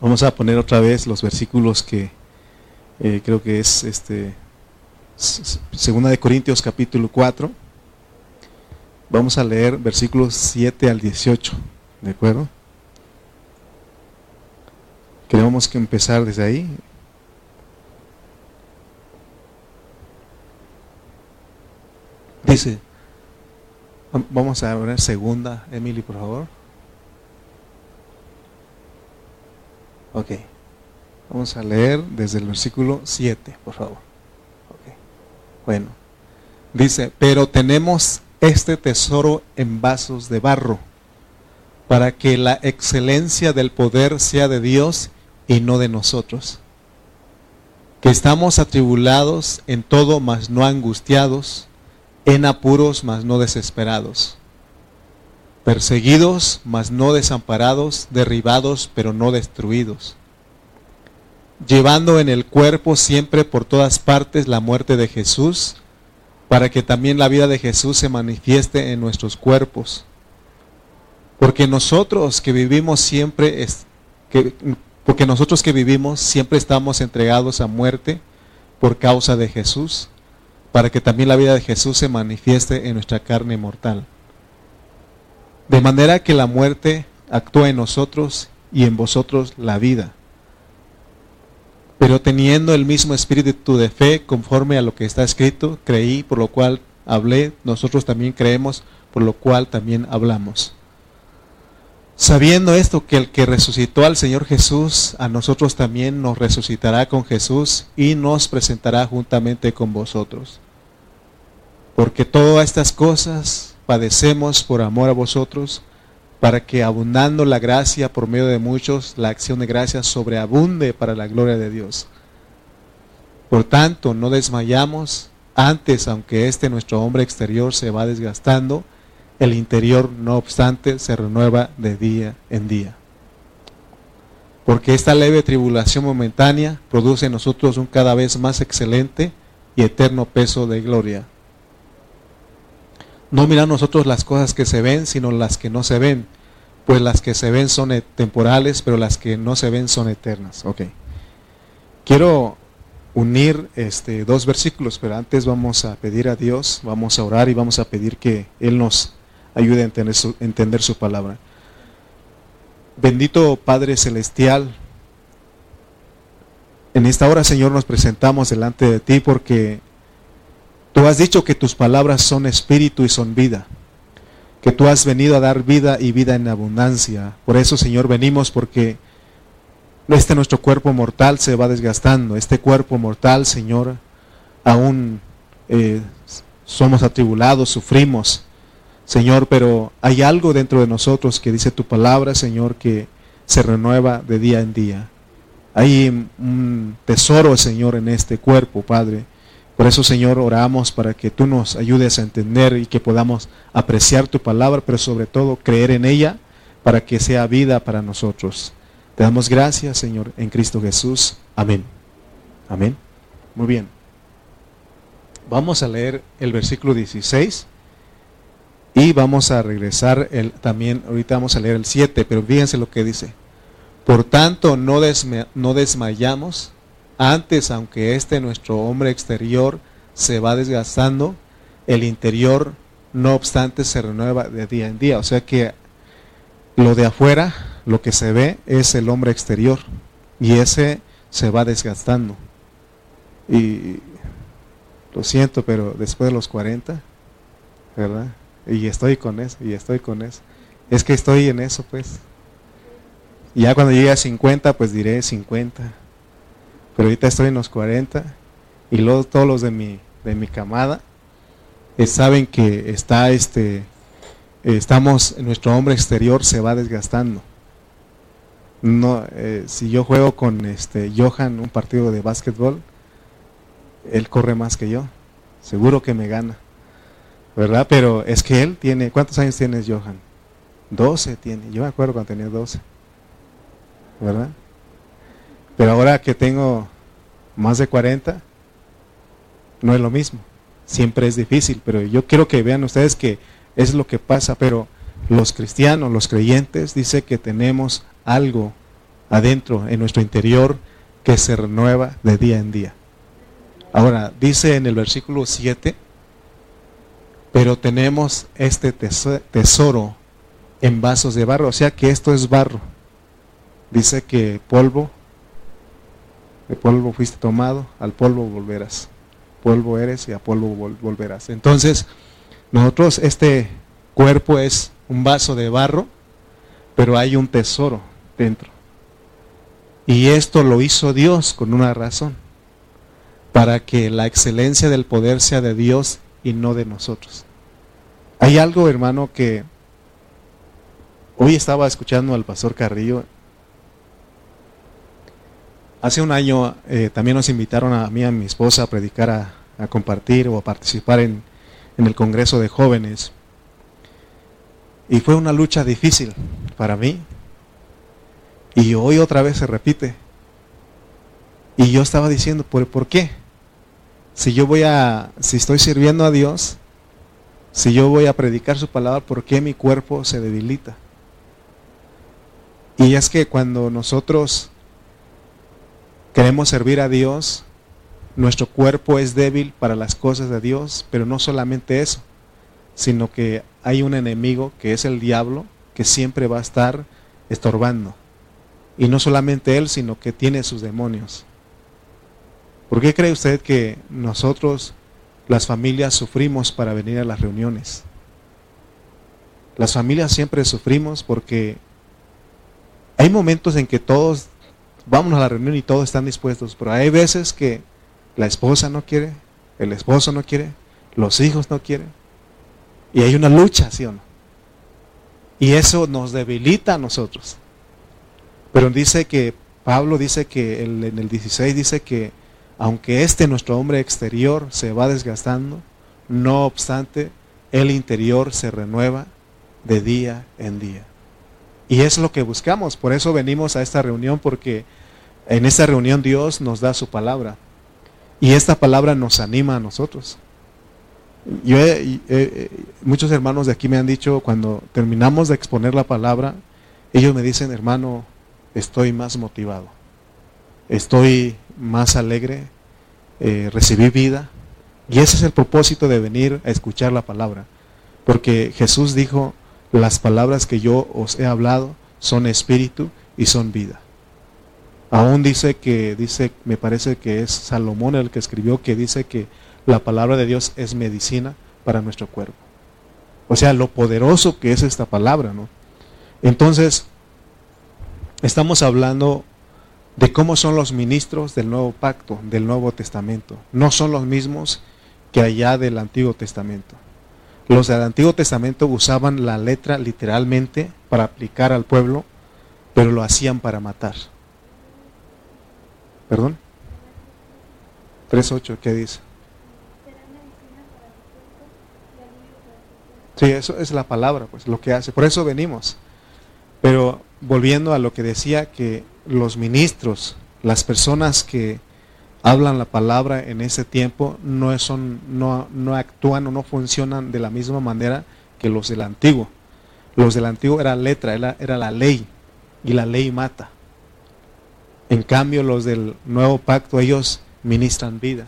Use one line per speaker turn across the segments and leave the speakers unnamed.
Vamos a poner otra vez los versículos que eh, creo que es este Segunda de Corintios capítulo 4. Vamos a leer versículos 7 al 18, ¿de acuerdo? Queremos que empezar desde ahí. Dice, vamos a ver segunda, Emily, por favor. Ok. Vamos a leer desde el versículo 7, por favor. Okay. Bueno. Dice, pero tenemos este tesoro en vasos de barro, para que la excelencia del poder sea de Dios y no de nosotros. Que estamos atribulados en todo, mas no angustiados, en apuros, mas no desesperados, perseguidos, mas no desamparados, derribados, pero no destruidos, llevando en el cuerpo siempre por todas partes la muerte de Jesús, para que también la vida de Jesús se manifieste en nuestros cuerpos. Porque nosotros que vivimos siempre, es, que, porque nosotros que vivimos siempre estamos entregados a muerte por causa de Jesús para que también la vida de Jesús se manifieste en nuestra carne mortal. De manera que la muerte actúa en nosotros y en vosotros la vida. Pero teniendo el mismo espíritu de fe, conforme a lo que está escrito, creí, por lo cual hablé, nosotros también creemos, por lo cual también hablamos. Sabiendo esto, que el que resucitó al Señor Jesús, a nosotros también nos resucitará con Jesús y nos presentará juntamente con vosotros. Porque todas estas cosas padecemos por amor a vosotros, para que abundando la gracia por medio de muchos, la acción de gracia sobreabunde para la gloria de Dios. Por tanto, no desmayamos, antes, aunque este nuestro hombre exterior se va desgastando, el interior, no obstante, se renueva de día en día. Porque esta leve tribulación momentánea produce en nosotros un cada vez más excelente y eterno peso de gloria. No mirar nosotros las cosas que se ven, sino las que no se ven, pues las que se ven son temporales, pero las que no se ven son eternas. Ok. Quiero unir este, dos versículos, pero antes vamos a pedir a Dios, vamos a orar y vamos a pedir que Él nos ayude a entender su palabra. Bendito Padre Celestial, en esta hora, Señor, nos presentamos delante de ti porque tú has dicho que tus palabras son espíritu y son vida, que tú has venido a dar vida y vida en abundancia. Por eso, Señor, venimos porque este nuestro cuerpo mortal se va desgastando. Este cuerpo mortal, Señor, aún eh, somos atribulados, sufrimos. Señor, pero hay algo dentro de nosotros que dice tu palabra, Señor, que se renueva de día en día. Hay un tesoro, Señor, en este cuerpo, Padre. Por eso, Señor, oramos para que tú nos ayudes a entender y que podamos apreciar tu palabra, pero sobre todo creer en ella para que sea vida para nosotros. Te damos gracias, Señor, en Cristo Jesús. Amén. Amén. Muy bien. Vamos a leer el versículo 16. Y vamos a regresar el, también, ahorita vamos a leer el 7, pero fíjense lo que dice. Por tanto, no, no desmayamos, antes, aunque este nuestro hombre exterior se va desgastando, el interior, no obstante, se renueva de día en día. O sea que lo de afuera, lo que se ve, es el hombre exterior. Y ese se va desgastando. Y lo siento, pero después de los 40, ¿verdad? Y estoy con eso, y estoy con eso. Es que estoy en eso, pues. Y ya cuando llegue a 50, pues diré 50. Pero ahorita estoy en los 40 y luego todos los de mi, de mi camada eh, saben que está este, estamos, nuestro hombre exterior se va desgastando. No, eh, si yo juego con este Johan un partido de básquetbol, él corre más que yo. Seguro que me gana. ¿verdad? Pero es que él tiene, ¿cuántos años tienes, Johan? 12 tiene, yo me acuerdo cuando tenía 12, ¿verdad? Pero ahora que tengo más de 40, no es lo mismo, siempre es difícil, pero yo quiero que vean ustedes que es lo que pasa, pero los cristianos, los creyentes, dice que tenemos algo adentro, en nuestro interior, que se renueva de día en día. Ahora, dice en el versículo 7, pero tenemos este tesoro en vasos de barro, o sea que esto es barro. Dice que polvo, de polvo fuiste tomado, al polvo volverás. Polvo eres y a polvo volverás. Entonces, nosotros, este cuerpo es un vaso de barro, pero hay un tesoro dentro. Y esto lo hizo Dios con una razón, para que la excelencia del poder sea de Dios y no de nosotros. Hay algo, hermano, que hoy estaba escuchando al pastor Carrillo. Hace un año eh, también nos invitaron a mí y a mi esposa a predicar, a, compartir o a participar en, en el Congreso de Jóvenes. Y fue una lucha difícil para mí. Y hoy otra vez se repite. Y yo estaba diciendo, ¿por, ¿por qué? Si yo voy a, si estoy sirviendo a Dios, si yo voy a predicar su palabra, ¿por qué mi cuerpo se debilita? Y es que cuando nosotros queremos servir a Dios, nuestro cuerpo es débil para las cosas de Dios, pero no solamente eso, sino que hay un enemigo que es el diablo, que siempre va a estar estorbando. Y no solamente él, sino que tiene sus demonios. ¿Por qué cree usted que nosotros las familias sufrimos para venir a las reuniones. Las familias siempre sufrimos porque hay momentos en que todos vamos a la reunión y todos están dispuestos, pero hay veces que la esposa no quiere, el esposo no quiere, los hijos no quieren. Y hay una lucha, ¿sí o no? Y eso nos debilita a nosotros. Pero dice que, Pablo dice que en el 16 dice que aunque este nuestro hombre exterior se va desgastando, no obstante, el interior se renueva de día en día. Y es lo que buscamos, por eso venimos a esta reunión, porque en esta reunión Dios nos da su palabra. Y esta palabra nos anima a nosotros. Yo muchos hermanos de aquí me han dicho, cuando terminamos de exponer la palabra, ellos me dicen, hermano, estoy más motivado, estoy más alegre, eh, recibí vida. Y ese es el propósito de venir a escuchar la palabra. Porque Jesús dijo, las palabras que yo os he hablado son espíritu y son vida. Aún dice que, dice, me parece que es Salomón el que escribió, que dice que la palabra de Dios es medicina para nuestro cuerpo. O sea, lo poderoso que es esta palabra, ¿no? Entonces, estamos hablando de cómo son los ministros del nuevo pacto, del Nuevo Testamento. No son los mismos que allá del Antiguo Testamento. Los del Antiguo Testamento usaban la letra literalmente para aplicar al pueblo, pero lo hacían para matar. ¿Perdón? 3.8, ¿qué dice? Sí, eso es la palabra, pues lo que hace. Por eso venimos. Pero volviendo a lo que decía que los ministros, las personas que hablan la palabra en ese tiempo no, son, no, no actúan o no funcionan de la misma manera que los del antiguo. Los del antiguo era letra, era, era la ley y la ley mata. En cambio los del nuevo pacto ellos ministran vida.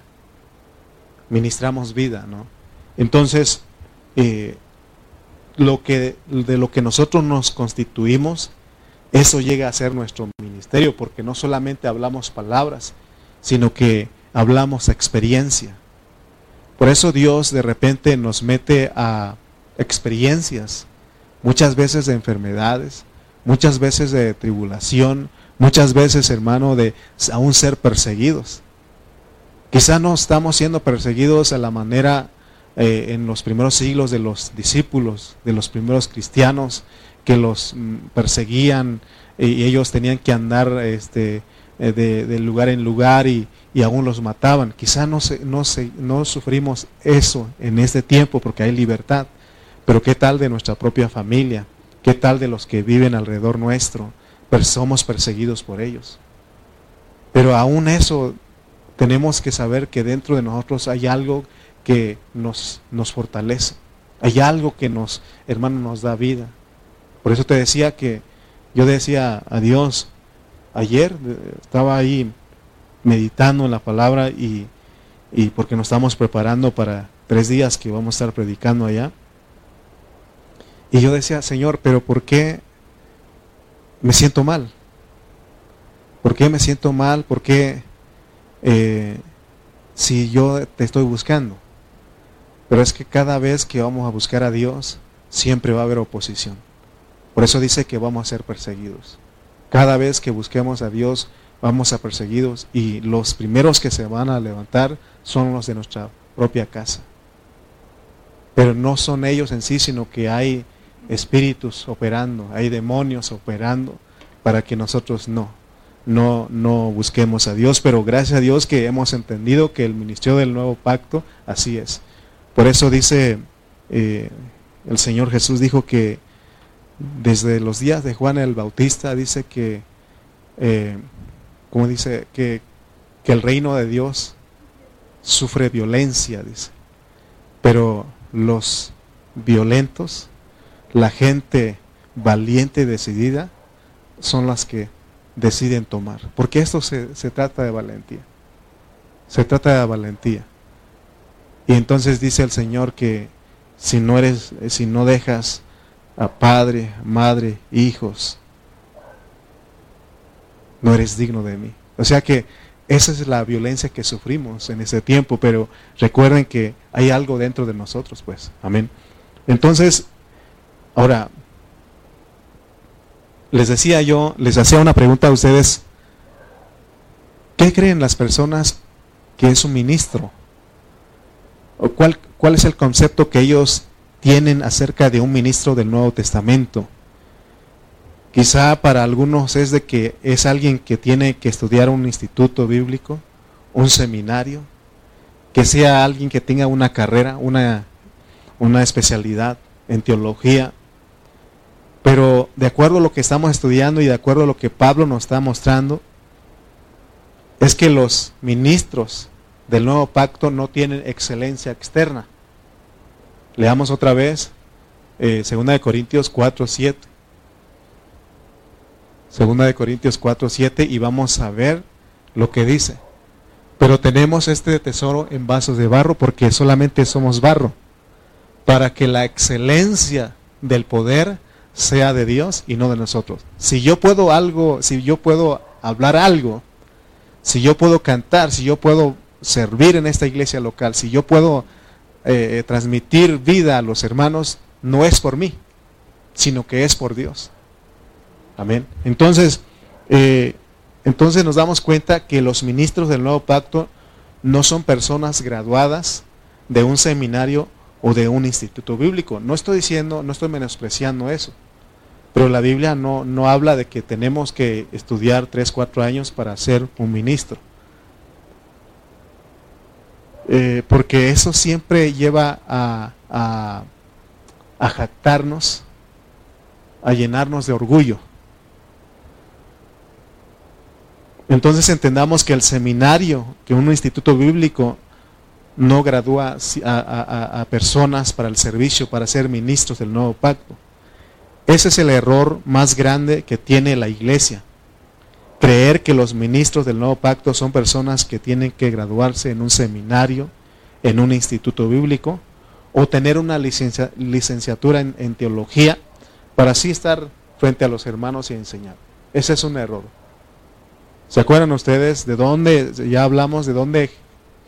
Ministramos vida, ¿no? Entonces, eh, lo que, de lo que nosotros nos constituimos eso llega a ser nuestro ministerio, porque no solamente hablamos palabras, sino que hablamos experiencia. Por eso Dios de repente nos mete a experiencias, muchas veces de enfermedades, muchas veces de tribulación, muchas veces, hermano, de aún ser perseguidos. Quizá no estamos siendo perseguidos a la manera eh, en los primeros siglos de los discípulos, de los primeros cristianos, que los mm, perseguían y ellos tenían que andar este, eh, de, lugar en lugar y, aún los mataban. Quizá no, no, no sufrimos eso en este tiempo porque hay libertad, pero ¿qué tal de nuestra propia familia? ¿Qué tal de los que viven alrededor nuestro? Pero somos perseguidos por ellos. Pero aún eso tenemos que saber que dentro de nosotros hay algo que nos, nos fortalece. Hay algo que nos, hermano, nos da vida. Por eso te decía que yo decía a Dios, ayer estaba ahí meditando en la palabra y, y porque nos estamos preparando para tres días que vamos a estar predicando allá. Y yo decía, Señor, pero ¿por qué me siento mal? ¿Por qué me siento mal? ¿Por qué eh, si yo te estoy buscando? Pero es que cada vez que vamos a buscar a Dios, siempre va a haber oposición. Por eso dice que vamos a ser perseguidos. Cada vez que busquemos a Dios, vamos a perseguidos y los primeros que se van a levantar son los de nuestra propia casa. Pero no son ellos en sí, sino que hay espíritus operando, hay demonios operando para que nosotros no no, no busquemos a Dios, pero gracias a Dios que hemos entendido que el ministerio del nuevo pacto así es. Por eso dice eh, el Señor Jesús dijo que desde los días de Juan el Bautista dice que, eh, como dice, que, que el reino de Dios sufre violencia, dice. Pero los violentos, la gente valiente y decidida, son las que deciden tomar. Porque esto se, trata de valentía. Se trata de valentía. Y entonces dice el Señor que si no eres, si no dejas a padre, madre, hijos, no eres digno de mí. O sea que esa es la violencia que sufrimos en ese tiempo, pero recuerden que hay algo dentro de nosotros, pues. Amén. Entonces, ahora, les decía yo, les hacía una pregunta a ustedes, ¿qué creen las personas que es un ministro? ¿O cuál, ¿Cuál es el concepto que ellos tienen acerca de un ministro del Nuevo Testamento? Quizá para algunos es de que es alguien que tiene que estudiar un instituto bíblico, un seminario, que sea alguien que tenga una carrera, una, una especialidad en teología, pero de acuerdo a lo que estamos estudiando y de acuerdo a lo que Pablo nos está mostrando, es que los ministros del nuevo pacto no tienen excelencia externa. Leamos otra vez, eh, 2 de Corintios 4, 7. Segunda de Corintios 4, 7 y vamos a ver lo que dice. Pero tenemos este tesoro en vasos de barro porque solamente somos barro, para que la excelencia del poder sea de Dios y no de nosotros. Si yo puedo algo, si yo puedo hablar algo, si yo puedo cantar, si yo puedo servir en esta iglesia local, si yo puedo eh, transmitir vida a los hermanos, no es por mí, sino que es por Dios. Amén. Entonces, eh, entonces nos damos cuenta que los ministros del nuevo pacto no son personas graduadas de un seminario o de un instituto bíblico. No estoy diciendo, no estoy menospreciando eso. Pero la Biblia no, no habla de que tenemos que estudiar tres, cuatro años para ser un ministro. Eh, porque eso siempre lleva a, a, a jactarnos, a llenarnos de orgullo. Entonces entendamos que el seminario, que un instituto bíblico no gradúa a, personas para el servicio, para ser ministros del nuevo pacto. Ese es el error más grande que tiene la iglesia. Creer que los ministros del nuevo pacto son personas que tienen que graduarse en un seminario, en un instituto bíblico, o tener una licenciatura en, en teología para así estar frente a los hermanos y enseñar. Ese es un error. ¿Se acuerdan ustedes de dónde, ya hablamos de dónde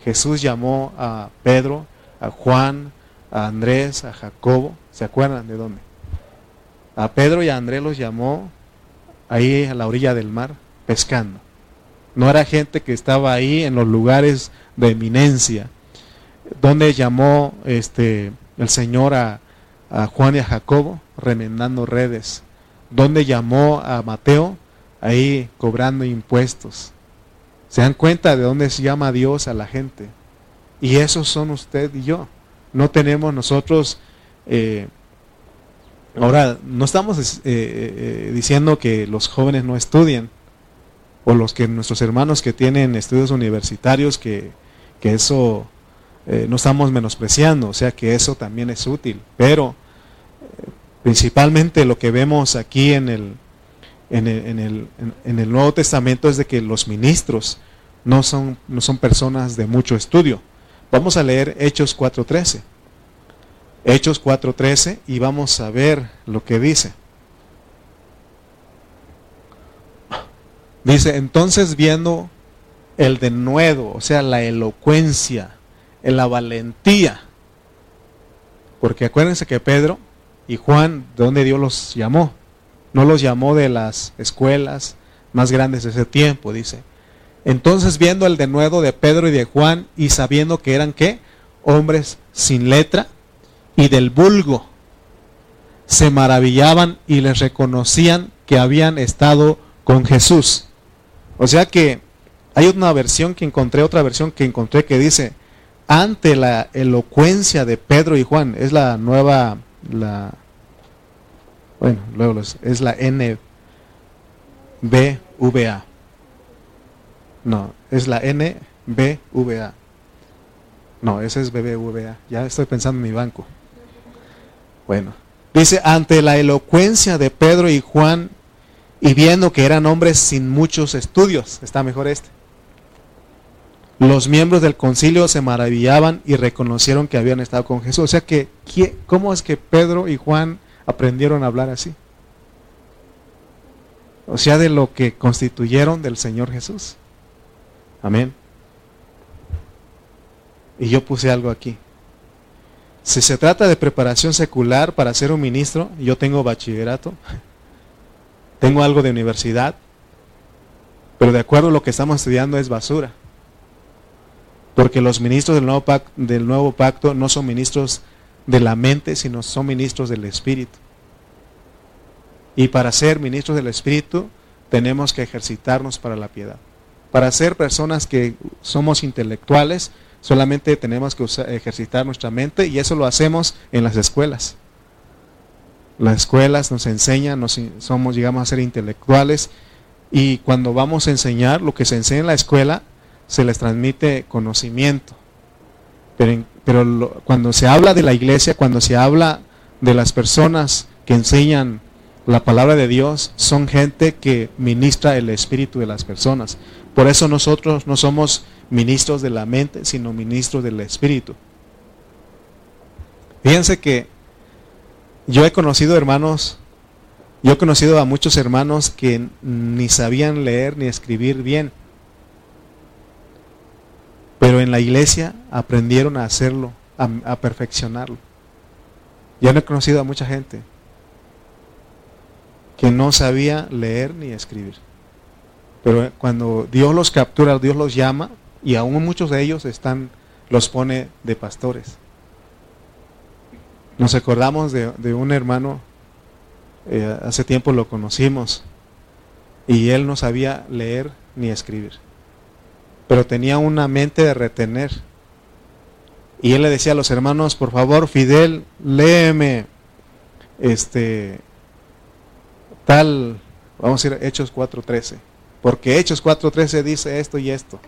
Jesús llamó a Pedro, a Juan, a Andrés, a Jacobo. ¿Se acuerdan de dónde? A Pedro y a Andrés los llamó ahí a la orilla del mar, pescando. No era gente que estaba ahí en los lugares de eminencia. Donde llamó este, el Señor a, Juan y a Jacobo? Remendando redes. Donde llamó a Mateo? Ahí cobrando impuestos. ¿Se dan cuenta de dónde se llama Dios a la gente? Y esos son usted y yo. No tenemos nosotros... Eh, ahora, no estamos eh, eh, diciendo que los jóvenes no estudien, o los que nuestros hermanos que tienen estudios universitarios, que, que eso no estamos menospreciando, o sea que eso también es útil, pero principalmente lo que vemos aquí en el, en el, en el, Nuevo Testamento es de que los ministros no son, no son personas de mucho estudio. Vamos a leer Hechos 4.13. Hechos 4.13 y vamos a ver lo que dice. Dice, entonces viendo el denuedo, o sea, la elocuencia, la valentía, porque acuérdense que Pedro y Juan, ¿de dónde Dios los llamó? No los llamó de las escuelas más grandes de ese tiempo, dice. Entonces viendo el denuedo de Pedro y de Juan y sabiendo que eran qué? Hombres sin letra y del vulgo, se maravillaban y les reconocían que habían estado con Jesús. O sea que hay una versión que encontré, otra versión que encontré que dice, ante la elocuencia de Pedro y Juan, es la nueva, la, bueno, luego es la NBVA. No, es la NBVA. No, ese es BBVA. Ya estoy pensando en mi banco. Bueno, dice, ante la elocuencia de Pedro y Juan y viendo que eran hombres sin muchos estudios, está mejor este. Los miembros del concilio se maravillaban y reconocieron que habían estado con Jesús. O sea que, ¿cómo es que Pedro y Juan aprendieron a hablar así? O sea, de lo que constituyeron del Señor Jesús. Amén. Y yo puse algo aquí. Si se trata de preparación secular para ser un ministro, yo tengo bachillerato, tengo algo de universidad, pero de acuerdo a lo que estamos estudiando es basura. Porque los ministros del nuevo, pacto, del nuevo pacto no son ministros de la mente, sino son ministros del Espíritu. Y para ser ministros del Espíritu tenemos que ejercitarnos para la piedad. Para ser personas que somos intelectuales, Solamente tenemos que ejercitar nuestra mente y eso lo hacemos en las escuelas. Las escuelas nos enseñan, nos, somos, llegamos a ser intelectuales y cuando vamos a enseñar, lo que se enseña en la escuela, se les transmite conocimiento. Pero, pero cuando se habla de la iglesia, cuando se habla de las personas que enseñan la palabra de Dios, son gente que ministra el espíritu de las personas. Por eso nosotros no somos ministros de la mente, sino ministros del espíritu. Fíjense que yo he conocido hermanos, yo he conocido a muchos hermanos que ni sabían leer ni escribir bien, pero en la iglesia aprendieron a hacerlo, a, perfeccionarlo. Yo no he conocido a mucha gente que no sabía leer ni escribir. Pero cuando Dios los captura, Dios los llama, y aún muchos de ellos están, los pone de pastores. Nos acordamos de, un hermano, eh, hace tiempo lo conocimos, y él no sabía leer ni escribir, pero tenía una mente de retener. Y él le decía a los hermanos, por favor, Fidel, léeme este tal, vamos a ir a Hechos 4.13, porque Hechos 4.13 dice esto y esto.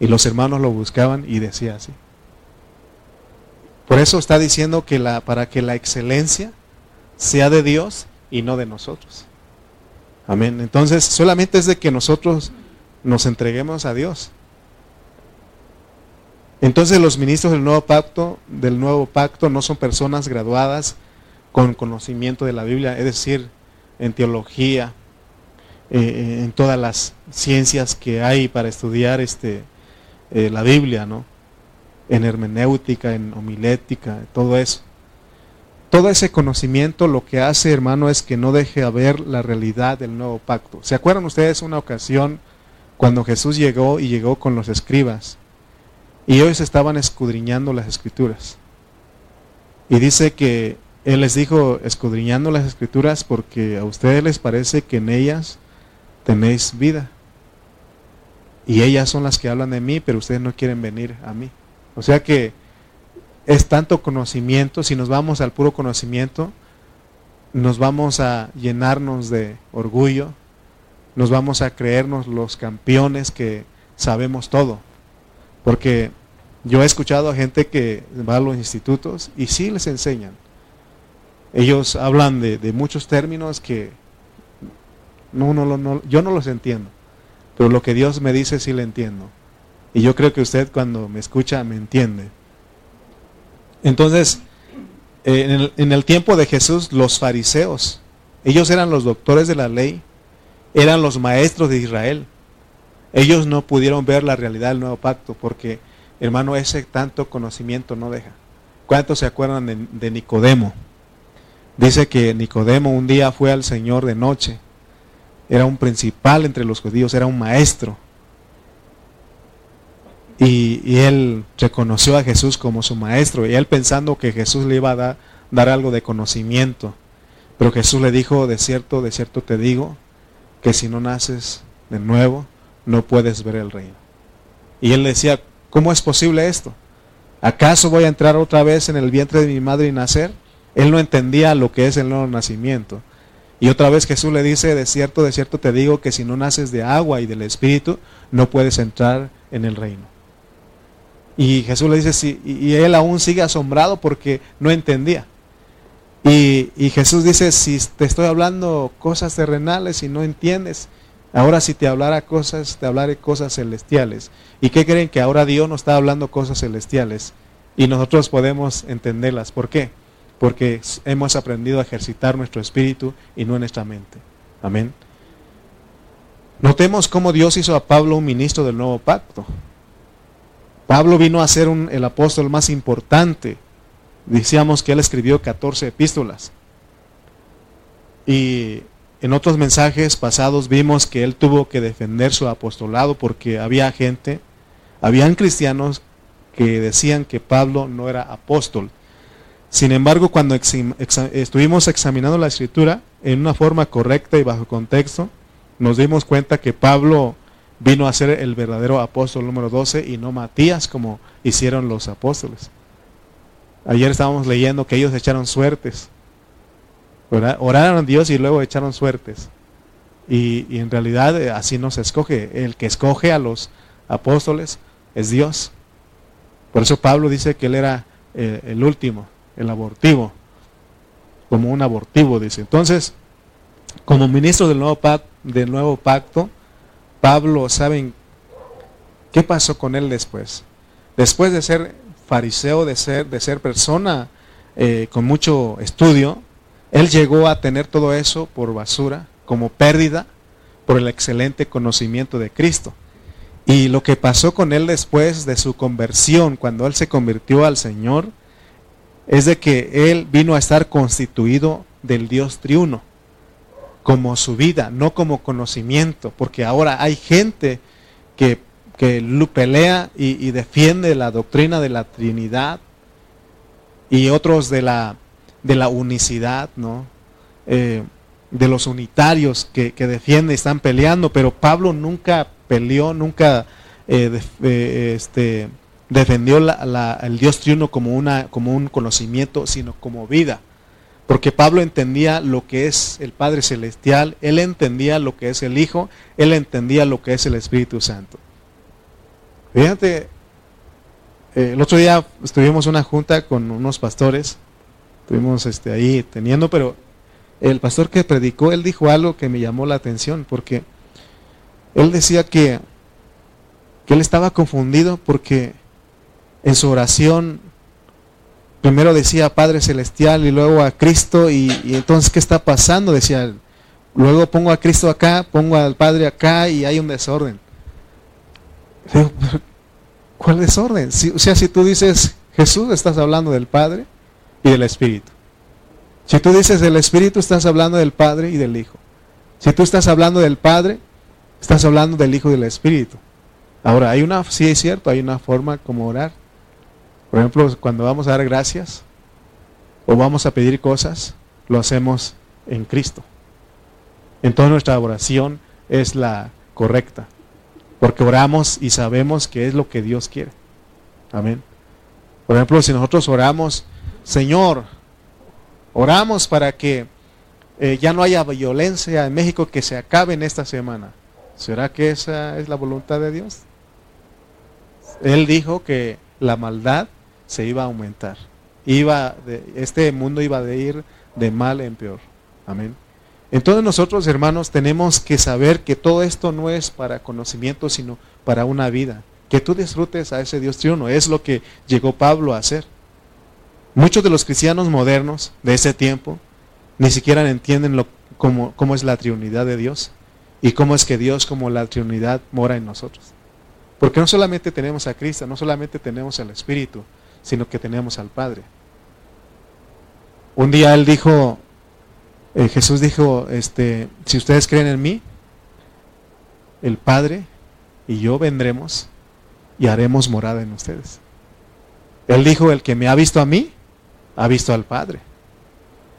Y los hermanos lo buscaban y decía así. Por eso está diciendo que la, para que la excelencia sea de Dios y no de nosotros. Amén. Entonces, solamente es de que nosotros nos entreguemos a Dios. Entonces, los ministros del nuevo pacto, del nuevo pacto, no son personas graduadas con conocimiento de la Biblia, es decir, en teología, eh, en todas las ciencias que hay para estudiar este eh, la Biblia, ¿no? En hermenéutica, en homilética, todo eso. Todo ese conocimiento lo que hace, hermano, es que no deje a ver la realidad del nuevo pacto. ¿Se acuerdan ustedes una ocasión cuando Jesús llegó y llegó con los escribas? Y ellos estaban escudriñando las escrituras. Y dice que Él les dijo, escudriñando las escrituras porque a ustedes les parece que en ellas tenéis vida y ellas son las que hablan de mí, pero ustedes no quieren venir a mí. O sea que es tanto conocimiento, si nos vamos al puro conocimiento, nos vamos a llenarnos de orgullo, nos vamos a creernos los campeones que sabemos todo. Porque yo he escuchado a gente que va a los institutos y sí les enseñan. Ellos hablan de, muchos términos que No, no, no, yo no los entiendo. Pero lo que Dios me dice sí lo entiendo. Y yo creo que usted cuando me escucha me entiende. Entonces, eh, en, el, tiempo de Jesús, los fariseos, ellos eran los doctores de la ley, eran los maestros de Israel. Ellos no pudieron ver la realidad del nuevo pacto porque, hermano, ese tanto conocimiento no deja. ¿Cuántos se acuerdan de, de Nicodemo? Dice que Nicodemo un día fue al Señor de noche. Era un principal entre los judíos, era un maestro. Y, él reconoció a Jesús como su maestro. Y él pensando que Jesús le iba a dar, algo de conocimiento. Pero Jesús le dijo, de cierto, de cierto te digo, que si no naces de nuevo, no puedes ver el reino. Y él decía, ¿cómo es posible esto? ¿Acaso voy a entrar otra vez en el vientre de mi madre y nacer? Él no entendía lo que es el nuevo nacimiento. Y otra vez Jesús le dice, de cierto, de cierto te digo que si no naces de agua y del Espíritu, no puedes entrar en el reino. Y Jesús le dice, sí, y él aún sigue asombrado porque no entendía. Y, y, Jesús dice, si te estoy hablando cosas terrenales y no entiendes, ahora si te hablara cosas, te hablaré cosas celestiales. ¿Y qué creen que ahora Dios nos está hablando cosas celestiales? Y nosotros podemos entenderlas. ¿Por qué? Porque hemos aprendido a ejercitar nuestro espíritu y no nuestra mente. Amén. Notemos cómo Dios hizo a Pablo un ministro del nuevo pacto. Pablo vino a ser el apóstol más importante. Decíamos que él escribió 14 epístolas. Y en otros mensajes pasados vimos que él tuvo que defender su apostolado porque había gente, habían cristianos que decían que Pablo no era apóstol. Sin embargo, cuando estuvimos examinando la escritura en una forma correcta y bajo contexto, nos dimos cuenta que Pablo vino a ser el verdadero apóstol número 12 y no Matías como hicieron los apóstoles. Ayer estábamos leyendo que ellos echaron suertes. Oraron a Dios y luego echaron suertes. Y, en realidad eh, así no se escoge. El que escoge a los apóstoles es Dios. Por eso Pablo dice que él era eh, el último, el abortivo. Como un abortivo, dice. Entonces, como ministro del nuevo, del nuevo pacto, Pablo, ¿saben qué pasó con él después? Después de ser fariseo, de ser, de ser persona eh, con mucho estudio, él llegó a tener todo eso por basura, como pérdida, por el excelente conocimiento de Cristo. Y lo que pasó con él después de su conversión, cuando él se convirtió al Señor, es de que él vino a estar constituido del Dios triuno como su vida, no como conocimiento, porque ahora hay gente que, que pelea y, defiende la doctrina de la Trinidad y otros de la, de la unicidad, ¿no? Eh, de los unitarios que, que defienden, están peleando, pero Pablo nunca peleó, nunca eh, eh, este, defendió el Dios triuno como, una, como un conocimiento, sino como vida. Porque Pablo entendía lo que es el Padre Celestial, él entendía lo que es el Hijo, él entendía lo que es el Espíritu Santo. Fíjate, eh, el otro día estuvimos una junta con unos pastores, estuvimos este, ahí teniendo, pero el pastor que predicó, él dijo algo que me llamó la atención, porque él decía que, que él estaba confundido porque en su oración primero decía Padre Celestial y luego a Cristo y, entonces ¿qué está pasando? Decía, luego pongo a Cristo acá, pongo al Padre acá y hay un desorden. ¿Cuál desorden? o sea, si tú dices Jesús, estás hablando del Padre y del Espíritu. Si tú dices del Espíritu, estás hablando del Padre y del Hijo. Si tú estás hablando del Padre, estás hablando del Hijo y del Espíritu. Ahora, hay una, sí es cierto, hay una forma como orar. Por ejemplo, cuando vamos a dar gracias o vamos a pedir cosas, lo hacemos en Cristo. Entonces nuestra oración es la correcta, porque oramos y sabemos que es lo que Dios quiere. Amén. Por ejemplo, si nosotros oramos, Señor, oramos para que eh, ya no haya violencia en México que se acabe en esta semana. ¿Será que esa es la voluntad de Dios? Él dijo que la maldad se iba a aumentar. Iba de, este mundo iba a ir de mal en peor. Amén. Entonces nosotros, hermanos, tenemos que saber que todo esto no es para conocimiento, sino para una vida. Que tú disfrutes a ese Dios triuno. Es lo que llegó Pablo a hacer. Muchos de los cristianos modernos de ese tiempo ni siquiera entienden lo, cómo, cómo es la triunidad de Dios y cómo es que Dios como la triunidad mora en nosotros. Porque no solamente tenemos a Cristo, no solamente tenemos al Espíritu, sino que tenemos al Padre. Un día él dijo, eh, Jesús dijo, este, si ustedes creen en mí, el Padre y yo vendremos y haremos morada en ustedes. Él dijo, el que me ha visto a mí, ha visto al Padre.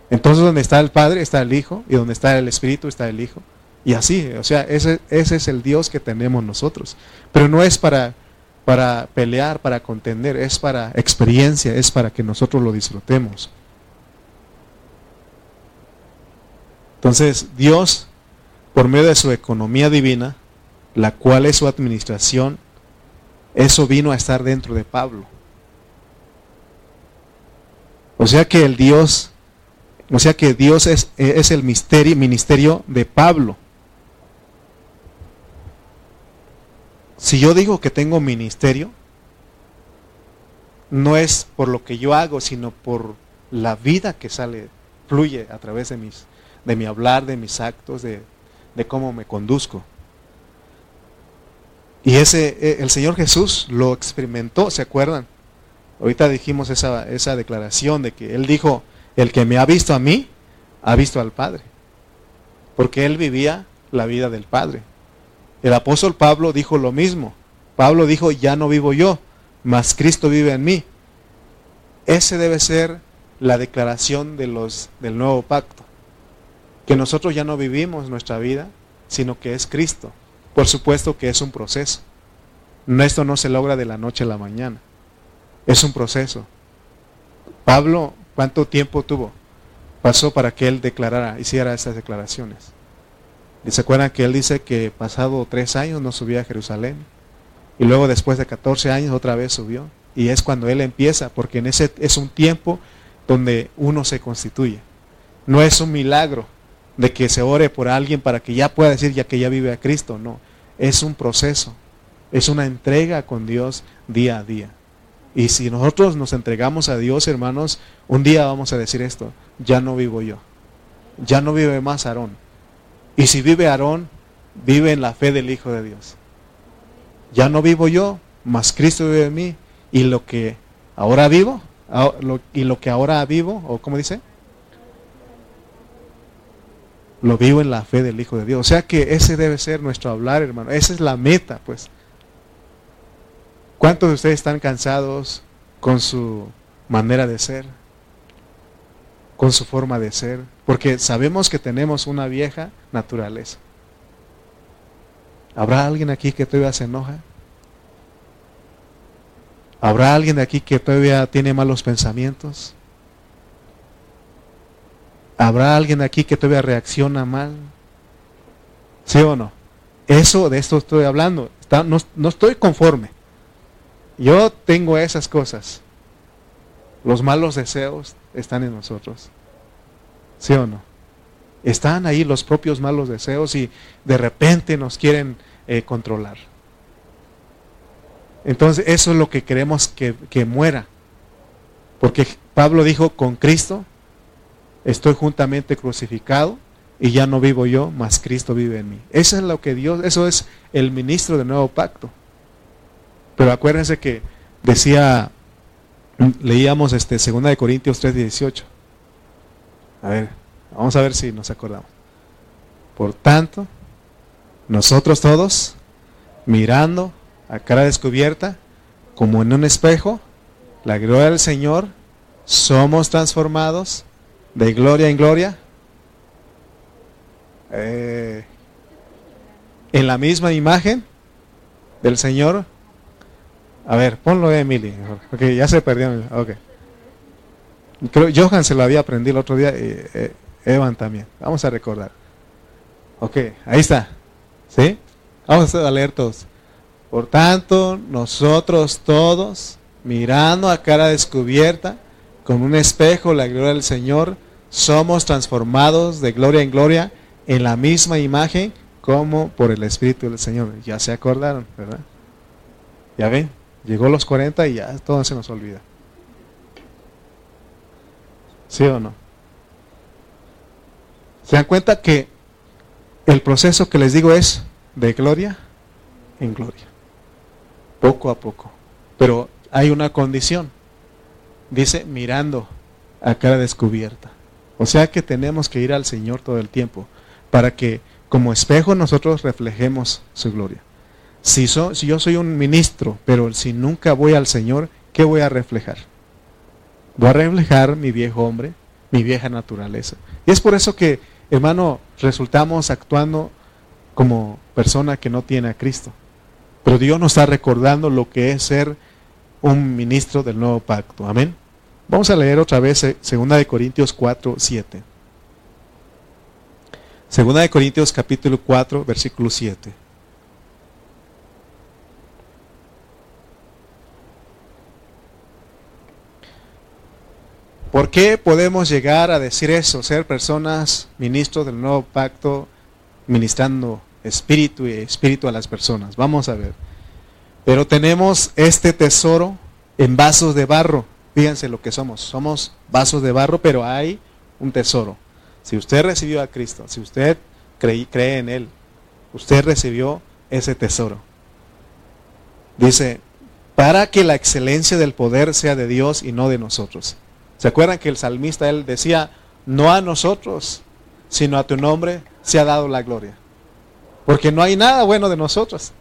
Entonces donde está el Padre está el Hijo y donde está el Espíritu está el Hijo. Y así, o sea, ese, ese es el Dios que tenemos nosotros. Pero no es para, para pelear, para contender, es para experiencia, es para que nosotros lo disfrutemos. Entonces, Dios, por medio de su economía divina, la cual es su administración, eso vino a estar dentro de Pablo. O sea que el Dios, o sea que Dios es, es el misterio, ministerio de Pablo. Si yo digo que tengo ministerio, no es por lo que yo hago, sino por la vida que sale, fluye a través de mis de mi hablar, de mis actos, de, cómo me conduzco. Y ese, e, el Señor Jesús lo experimentó, ¿se acuerdan? Ahorita dijimos esa, esa declaración de que Él dijo, el que me ha visto a mí, ha visto al Padre. Porque Él vivía la vida del Padre. El apóstol Pablo dijo lo mismo. Pablo dijo, ya no vivo yo, mas Cristo vive en mí. Ese debe ser la declaración de los, del nuevo pacto que nosotros ya no vivimos nuestra vida, sino que es Cristo. Por supuesto que es un proceso. Esto no se logra de la noche a la mañana. Es un proceso. Pablo, ¿cuánto tiempo tuvo? Pasó para que él declarara, hiciera estas declaraciones. Y se acuerdan que él dice que pasado tres años no subía a Jerusalén. Y luego después de 14 años otra vez subió. Y es cuando él empieza, porque en ese es un tiempo donde uno se constituye. No es un milagro, de que se ore por alguien para que ya pueda decir ya que ya vive a Cristo. No, es un proceso, es una entrega con Dios día a día. Y si nosotros nos entregamos a Dios, hermanos, un día vamos a decir esto, ya no vivo yo, ya no vive más Aarón. Y si vive Aarón, vive en la fe del Hijo de Dios. Ya no vivo yo, mas Cristo vive en mí. Y lo que ahora vivo, y lo que ahora vivo, o como dice, lo vivo en la fe del Hijo de Dios. O sea que ese debe ser nuestro hablar, hermano. Esa es la meta, pues. ¿Cuántos de ustedes están cansados con su manera de ser? Con su forma de ser. Porque sabemos que tenemos una vieja naturaleza. ¿Habrá alguien aquí que todavía se enoja? ¿Habrá alguien aquí que todavía tiene malos pensamientos? ¿Habrá alguien aquí que todavía reacciona mal? ¿Sí o no? Eso, de esto estoy hablando. no, no estoy conforme. Yo tengo esas cosas. Los malos deseos están en nosotros. ¿Sí o no? Están ahí los propios malos deseos y de repente nos quieren eh, controlar. Entonces eso es lo que queremos que, que muera. Porque Pablo dijo, con Cristo estoy juntamente crucificado y ya no vivo yo, mas Cristo vive en mí. Eso es lo que Dios, eso es el ministro del nuevo pacto. Pero acuérdense que decía, leíamos este 2 de Corintios 3:18. A ver, vamos a ver si nos acordamos. Por tanto, nosotros todos, mirando a cara descubierta, como en un espejo, la gloria del Señor, somos transformados de gloria en gloria, eh, en la misma imagen del Señor. A ver, ponlo Emily, porque ya se perdió. Okay. Creo, Johan se lo había aprendido el otro día y eh, Evan también. Vamos a recordar. Ok, ahí está. ¿Sí? Vamos a leer todos. Por tanto, nosotros todos, mirando a cara descubierta, con un espejo la gloria del Señor, somos transformados de gloria en gloria en la misma imagen como por el Espíritu del Señor. Ya se acordaron, ¿verdad? Ya ven, llegó los 40 y ya todo se nos olvida. ¿Sí o no? ¿Se dan cuenta que el proceso que les digo es de gloria en gloria? Poco a poco. Pero hay una condición. Dice mirando a cara descubierta. O sea que tenemos que ir al Señor todo el tiempo para que como espejo nosotros reflejemos su gloria. Si, yo soy un ministro, pero si nunca voy al Señor, ¿qué voy a reflejar? Voy a reflejar mi viejo hombre, mi vieja naturaleza. Y es por eso que, hermano, resultamos actuando como persona que no tiene a Cristo. Pero Dios nos está recordando lo que es ser un ministro del nuevo pacto. Amén. Vamos a leer otra vez 2 de Corintios 4, 7. Segunda de Corintios capítulo 4, versículo 7. ¿Por qué podemos llegar a decir eso? Ser personas, ministros del nuevo pacto, ministrando espíritu y espíritu a las personas. Vamos a ver. Pero tenemos este tesoro en vasos de barro. Fíjense lo que somos. Somos vasos de barro, pero hay un tesoro. Si usted recibió a Cristo, si usted cree, cree en Él, usted recibió ese tesoro. Dice, para que la excelencia del poder sea de Dios y no de nosotros. ¿Se acuerdan que el salmista, él decía, no a nosotros, sino a tu nombre se ha dado la gloria? Porque no hay nada bueno de nosotros.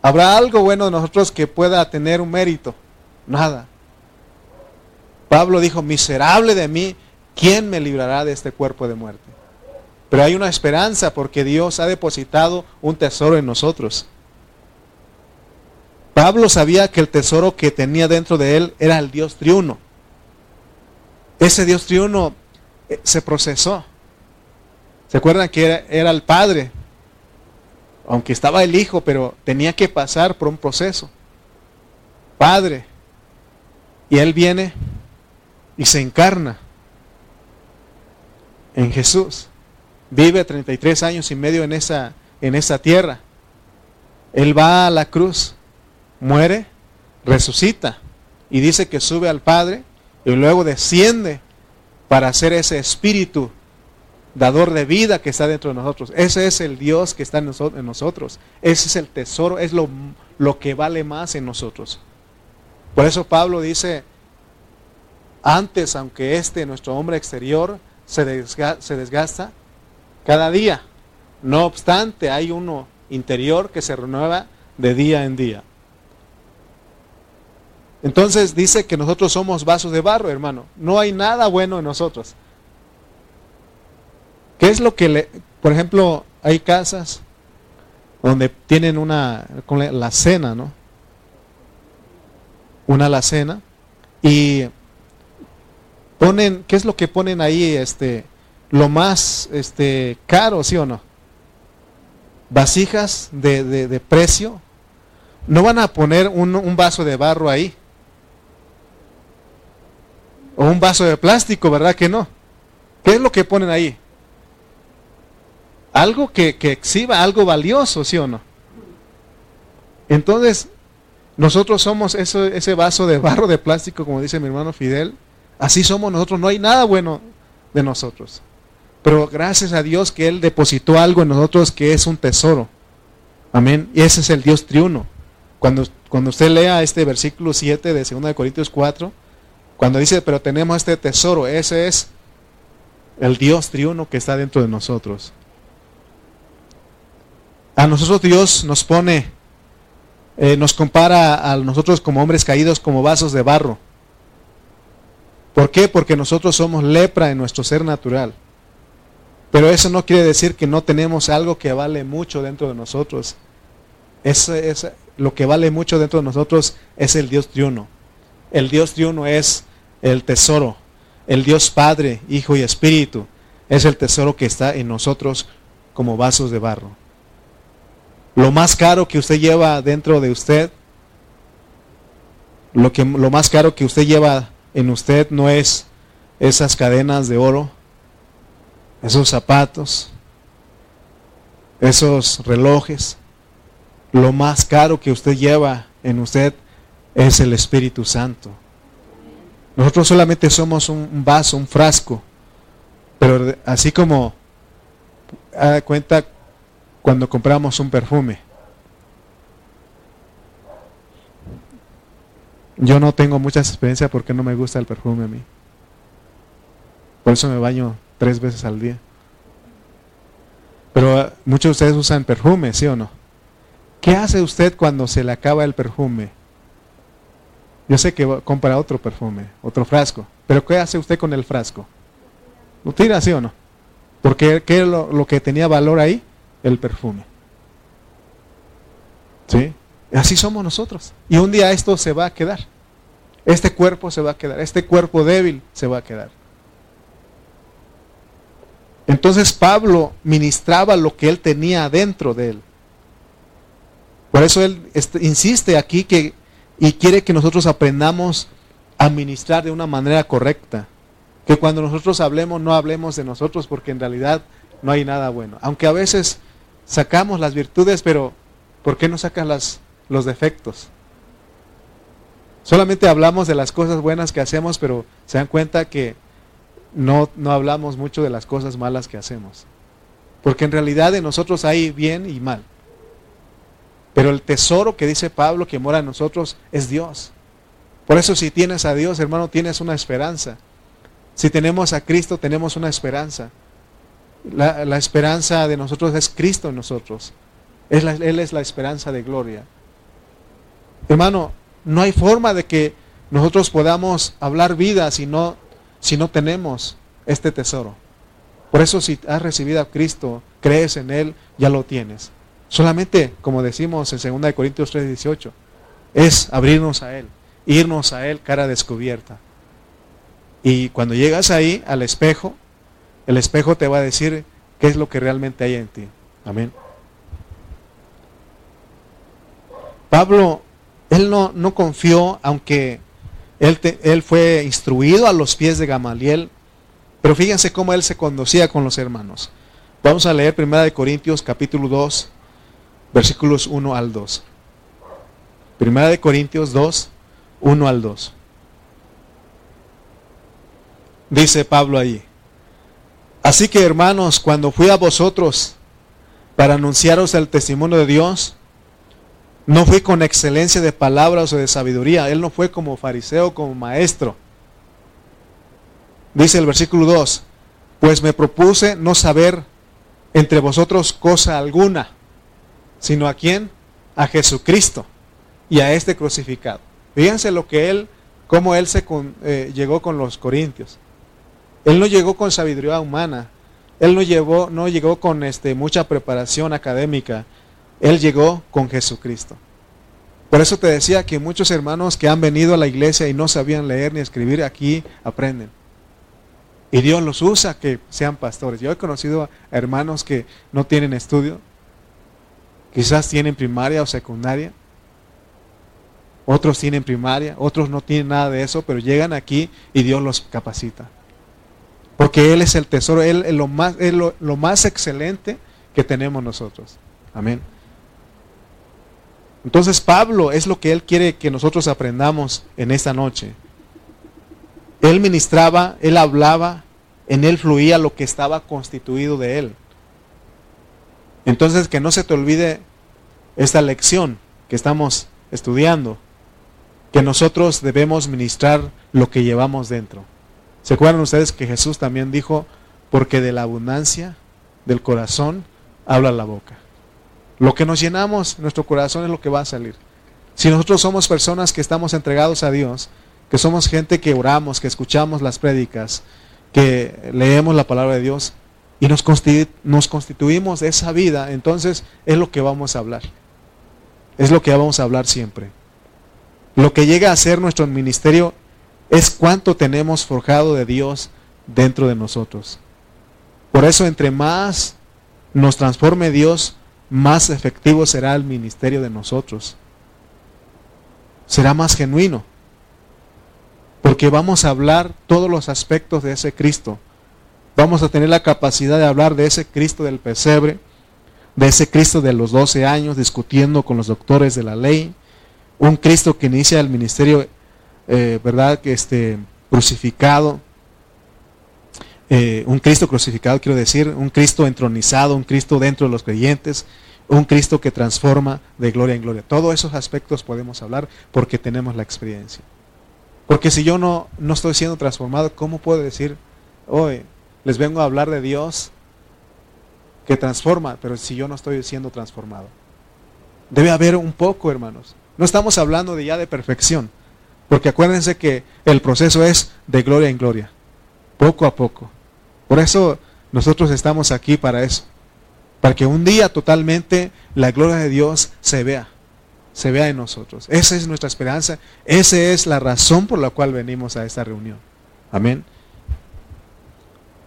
¿Habrá algo bueno de nosotros que pueda tener un mérito? Nada. Pablo dijo, miserable de mí, ¿quién me librará de este cuerpo de muerte? Pero hay una esperanza porque Dios ha depositado un tesoro en nosotros. Pablo sabía que el tesoro que tenía dentro de él era el Dios triuno. Ese Dios triuno eh, se procesó. ¿Se acuerdan que era, el Padre? Aunque estaba el Hijo, pero tenía que pasar por un proceso. Padre. Y Él viene y se encarna en Jesús. Vive 33 años y medio en esa, en esa tierra. Él va a la cruz, muere, resucita y dice que sube al Padre y luego desciende para ser ese espíritu dador de vida que está dentro de nosotros. Ese es el Dios que está en nosotros. Ese es el tesoro, es lo, lo que vale más en nosotros. Por eso Pablo dice, antes, aunque este, nuestro hombre exterior, se desgasta, cada día. No obstante, hay uno interior que se renueva de día en día. Entonces dice que nosotros somos vasos de barro, hermano. No hay nada bueno en nosotros. ¿Qué es lo que le, por ejemplo, hay casas donde tienen una, la cena, ¿no? Una alacena y ponen, ¿qué es lo que ponen ahí? Este, lo más este, caro, ¿sí o no? Vasijas de, precio. No van a poner un, un, vaso de barro ahí. O un vaso de plástico, ¿verdad que no? ¿Qué es lo que ponen ahí? Algo que, que exhiba, algo valioso, ¿sí o no? Entonces, nosotros somos ese, vaso de barro de plástico, como dice mi hermano Fidel, Así somos nosotros, no hay nada bueno de nosotros. Pero gracias a Dios que Él depositó algo en nosotros que es un tesoro. Amén. Y ese es el Dios triuno. Cuando, cuando usted lea este versículo 7 de 2 de Corintios 4, cuando dice, pero tenemos este tesoro, ese es el Dios triuno que está dentro de nosotros. A nosotros Dios nos pone, eh, nos compara a nosotros como hombres caídos como vasos de barro. ¿Por qué? Porque nosotros somos lepra en nuestro ser natural. Pero eso no quiere decir que no tenemos algo que vale mucho dentro de nosotros. Es, lo que vale mucho dentro de nosotros es el Dios triuno. El Dios triuno es el tesoro. El Dios Padre, Hijo y Espíritu es el tesoro que está en nosotros como vasos de barro. Lo más caro que usted lleva dentro de usted, lo, que, lo más caro que usted lleva en usted no es esas cadenas de oro, esos zapatos, esos relojes, lo más caro que usted lleva en usted es el Espíritu Santo. Nosotros solamente somos un vaso, un frasco, pero así como da cuenta cuando compramos un perfume. Yo no tengo mucha experiencia porque no me gusta el perfume a mí. Por eso me baño tres veces al día. Pero ah, muchos de ustedes usan perfume, ¿sí o no? ¿Qué hace usted cuando se le acaba el perfume? Yo sé que compra otro perfume, otro frasco, pero ¿qué hace usted con el frasco? ¿Lo tira, sí o no? Porque ¿qué lo, lo que tenía valor ahí? El perfume. ¿Sí? Así somos nosotros. Y un día esto se va a quedar. Este cuerpo se va a quedar. Este cuerpo débil se va a quedar. Entonces Pablo ministraba lo que él tenía dentro de él. Por eso él insiste aquí que y quiere que nosotros aprendamos a ministrar de una manera correcta. Que cuando nosotros hablemos no hablemos de nosotros porque en realidad no hay nada bueno. Aunque a veces sacamos las virtudes, pero ¿por qué no sacas las, los defectos? Solamente hablamos de las cosas buenas que hacemos, pero se dan cuenta que no, no hablamos mucho de las cosas malas que hacemos. Porque en realidad en nosotros hay bien y mal. Pero el tesoro que dice Pablo que mora en nosotros es Dios. Por eso si tienes a Dios, hermano, tienes una esperanza. Si tenemos a Cristo, tenemos una esperanza. La, esperanza de nosotros es Cristo en nosotros. él es la esperanza de gloria. Hermano, no hay forma de que nosotros podamos hablar vida si no, si no tenemos este tesoro. Por eso si has recibido a Cristo, crees en Él, ya lo tienes. Solamente, como decimos en 2 Corintios 3:18, es abrirnos a Él, irnos a Él cara descubierta. Y cuando llegas ahí al espejo, el espejo te va a decir qué es lo que realmente hay en ti. Amén. Pablo, él no, no confió, aunque él, él fue instruido a los pies de Gamaliel, pero fíjense cómo él se conducía con los hermanos. Vamos a leer 1 Corintios capítulo 2, versículos 1 al 2. Primera de Corintios 2, 1 al 2. Dice Pablo ahí. Así que hermanos, cuando fui a vosotros para anunciaros el testimonio de Dios, no fui con excelencia de palabras o de sabiduría. Él no fue como fariseo, como maestro. Dice el versículo 2, pues me propuse no saber entre vosotros cosa alguna sino a quién? A Jesucristo y a este crucificado. Fíjense lo que él, cómo él se eh, llegó con los corintios. Él no llegó con sabiduría humana, él no, llevó, no llegó con este, mucha preparación académica, él llegó con Jesucristo. Por eso te decía que muchos hermanos que han venido a la iglesia y no sabían leer ni escribir aquí aprenden. Y Dios los usa que sean pastores. Yo he conocido a hermanos que no tienen estudio, Quizás tienen primaria o secundaria. Otros tienen primaria, otros no tienen nada de eso, pero llegan aquí y Dios los capacita. Porque Él es el tesoro, Él es lo más, lo, lo más excelente que tenemos nosotros. Amén. Entonces Pablo es lo que Él quiere que nosotros aprendamos en esta noche. Él ministraba, Él hablaba, en Él fluía lo que estaba constituido de Él. Entonces, que no se te olvide esta lección que estamos estudiando, que nosotros debemos ministrar lo que llevamos dentro. ¿Se acuerdan ustedes que Jesús también dijo, porque de la abundancia del corazón habla la boca? Lo que nos llenamos, nuestro corazón es lo que va a salir. Si nosotros somos personas que estamos entregados a Dios, que somos gente que oramos, que escuchamos las prédicas, que leemos la palabra de Dios, y nos, constituimos de esa vida, entonces es lo que vamos a hablar. Es lo que vamos a hablar siempre. Lo que llega a ser nuestro ministerio es cuánto tenemos forjado de Dios dentro de nosotros. Por eso entre más nos transforme Dios, más efectivo será el ministerio de nosotros. Será más genuino. Porque vamos a hablar todos los aspectos de ese Cristo Vamos a tener la capacidad de hablar de ese Cristo del pesebre, de ese Cristo de los 12 años discutiendo con los doctores de la ley, un Cristo que inicia el ministerio, eh, ¿verdad? Que este, crucificado, eh, un Cristo crucificado, quiero decir, un Cristo entronizado, un Cristo dentro de los creyentes, un Cristo que transforma de gloria en gloria. Todos esos aspectos podemos hablar porque tenemos la experiencia. Porque si yo no, no estoy siendo transformado, ¿cómo puedo decir, hoy les vengo a hablar de Dios que transforma, pero si yo no estoy siendo transformado? Debe haber un poco, hermanos. No estamos hablando de ya de perfección, porque acuérdense que el proceso es de gloria en gloria, poco a poco. Por eso nosotros estamos aquí para eso, para que un día totalmente la gloria de Dios se vea se vea en nosotros. Esa es nuestra esperanza. Esa es la razón por la cual venimos a esta reunión. Amén.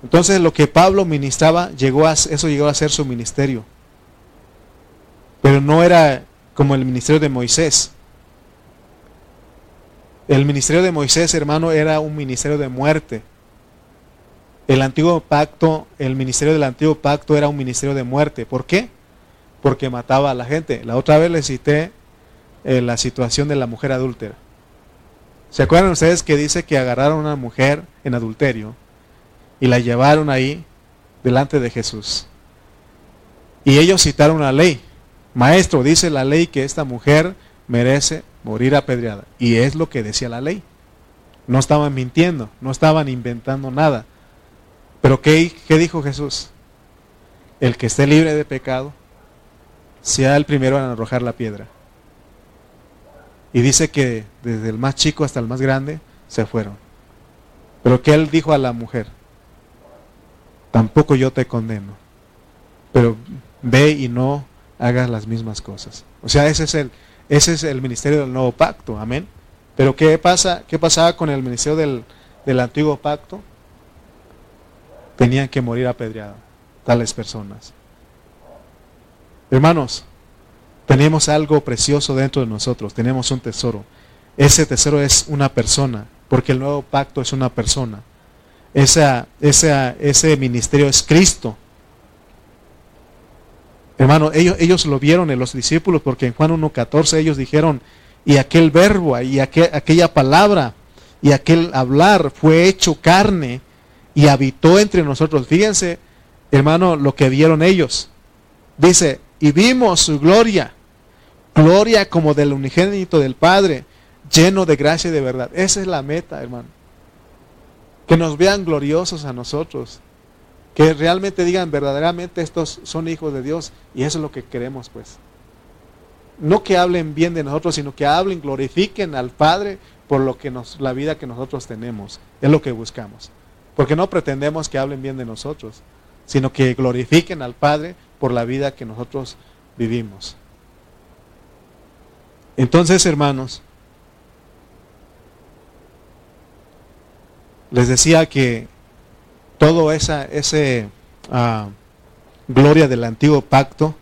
Entonces lo que Pablo ministraba, llegó a, eso llegó a ser su ministerio. Pero no era como el ministerio de Moisés. El ministerio de Moisés, hermano, era un ministerio de muerte. El antiguo pacto, el ministerio del antiguo pacto era un ministerio de muerte. ¿Por qué? Porque mataba a la gente. La otra vez le cité eh, la situación de la mujer adúltera. ¿Se acuerdan ustedes que dice que agarraron a una mujer en adulterio y la llevaron ahí delante de Jesús? Y ellos citaron la ley. Maestro, dice la ley que esta mujer merece morir apedreada. Y es lo que decía la ley. No estaban mintiendo, no estaban inventando nada. Pero ¿qué, dijo Jesús? El que esté libre de pecado, sea el primero en arrojar la piedra. Y dice que desde el más chico hasta el más grande se fueron. Pero que él dijo a la mujer, tampoco yo te condeno, pero ve y no hagas las mismas cosas. O sea, ese es el, ese es el ministerio del nuevo pacto, amén. Pero ¿qué pasa? ¿Qué pasaba con el ministerio del, del antiguo pacto? Tenían que morir apedreados tales personas. Hermanos, tenemos algo precioso dentro de nosotros, tenemos un tesoro. Ese tesoro es una persona, porque el nuevo pacto es una persona. Esa, ese ministerio es Cristo. Hermano, ellos, ellos lo vieron en los discípulos, porque en Juan 1.14 ellos dijeron, y aquel verbo, y aquella palabra, y aquel hablar fue hecho carne y habitó entre nosotros. Fíjense, hermano, lo que vieron ellos. Dice, y vimos su gloria, gloria como del unigénito del Padre, lleno de gracia y de verdad. Esa es la meta, hermano. Que nos vean gloriosos a nosotros. Que realmente digan verdaderamente estos son hijos de Dios y eso es lo que queremos pues. No que hablen bien de nosotros, sino que hablen, glorifiquen al Padre por lo que nos, la vida que nosotros tenemos. Es lo que buscamos. Porque no pretendemos que hablen bien de nosotros, sino que glorifiquen al Padre por la vida que nosotros vivimos. Entonces, hermanos, les decía que todo esa ese, uh, gloria del antiguo pacto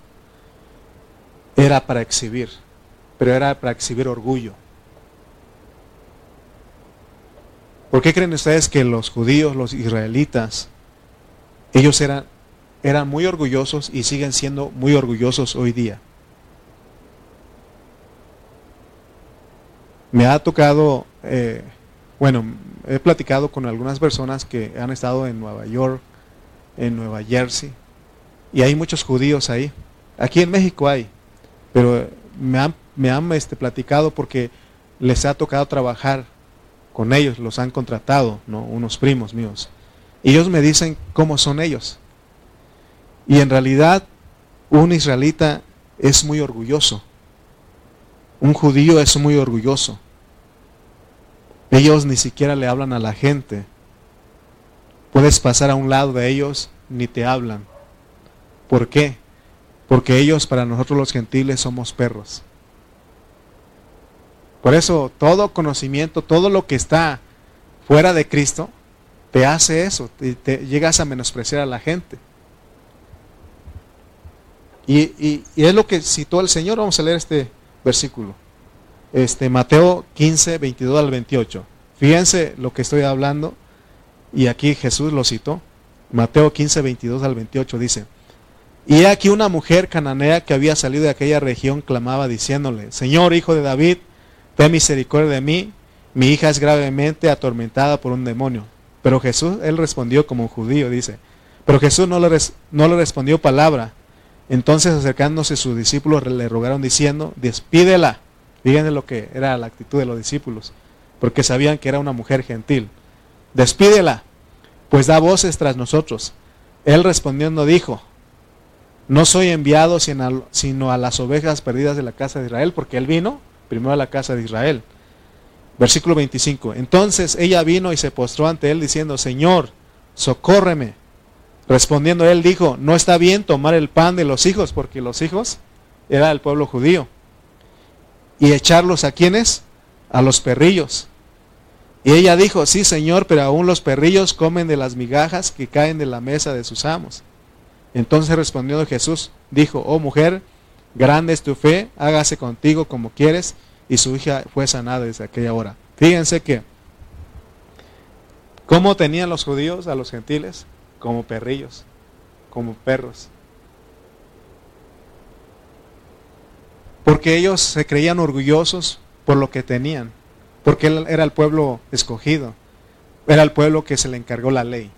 era para exhibir, pero era para exhibir orgullo. ¿Por qué creen ustedes que los judíos, los israelitas, ellos eran eran muy orgullosos y siguen siendo muy orgullosos hoy día. Me ha tocado, eh, bueno, he platicado con algunas personas que han estado en Nueva York, en Nueva Jersey, y hay muchos judíos ahí. Aquí en México hay, pero me han, me han este, platicado porque les ha tocado trabajar con ellos, los han contratado, ¿no? unos primos míos. Y ellos me dicen cómo son ellos. Y en realidad un israelita es muy orgulloso. Un judío es muy orgulloso. Ellos ni siquiera le hablan a la gente. Puedes pasar a un lado de ellos, ni te hablan. ¿Por qué? Porque ellos para nosotros los gentiles somos perros. Por eso todo conocimiento, todo lo que está fuera de Cristo, te hace eso, te, te llegas a menospreciar a la gente. Y, es lo que citó el Señor. Vamos a leer este versículo. Este, Mateo 15, 22 al 28. Fíjense lo que estoy hablando. Y aquí Jesús lo citó. Mateo 15, 22 al 28 dice, y aquí una mujer cananea que había salido de aquella región clamaba diciéndole, Señor, hijo de David, ten misericordia de mí, mi hija es gravemente atormentada por un demonio. Pero Jesús, él respondió como un judío, dice, pero Jesús no le, no le respondió palabra. Entonces acercándose sus discípulos le rogaron diciendo, despídela. Fíjense lo que era la actitud de los discípulos, porque sabían que era una mujer gentil. Despídela, pues da voces tras nosotros. Él respondiendo dijo, no soy enviado sino a las ovejas perdidas de la casa de Israel, porque él vino primero a la casa de Israel. Versículo 25. Entonces ella vino y se postró ante él diciendo, Señor, socórreme. Respondiendo él dijo, no está bien tomar el pan de los hijos, porque los hijos era el pueblo judío. Y echarlos a quienes? A los perrillos. Y ella dijo, sí Señor, pero aún los perrillos comen de las migajas que caen de la mesa de sus amos. Entonces respondiendo Jesús, dijo, oh mujer, grande es tu fe, hágase contigo como quieres. Y su hija fue sanada desde aquella hora. Fíjense que, ¿cómo tenían los judíos a los gentiles? Como perrillos, como perros. Porque ellos se creían orgullosos por lo que tenían, porque él era el pueblo escogido, era el pueblo que se le encargó la ley.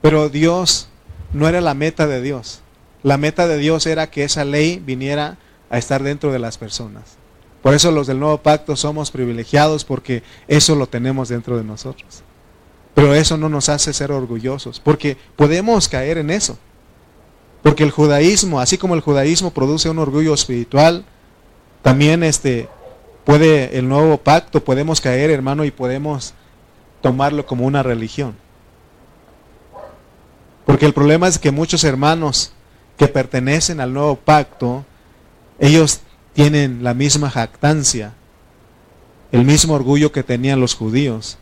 Pero Dios no era la meta de Dios. La meta de Dios era que esa ley viniera a estar dentro de las personas. Por eso los del nuevo pacto somos privilegiados porque eso lo tenemos dentro de nosotros. Pero eso no nos hace ser orgullosos, porque podemos caer en eso. Porque el judaísmo, así como el judaísmo produce un orgullo espiritual, también este puede el nuevo pacto podemos caer, hermano, y podemos tomarlo como una religión. Porque el problema es que muchos hermanos que pertenecen al nuevo pacto, ellos tienen la misma jactancia, el mismo orgullo que tenían los judíos.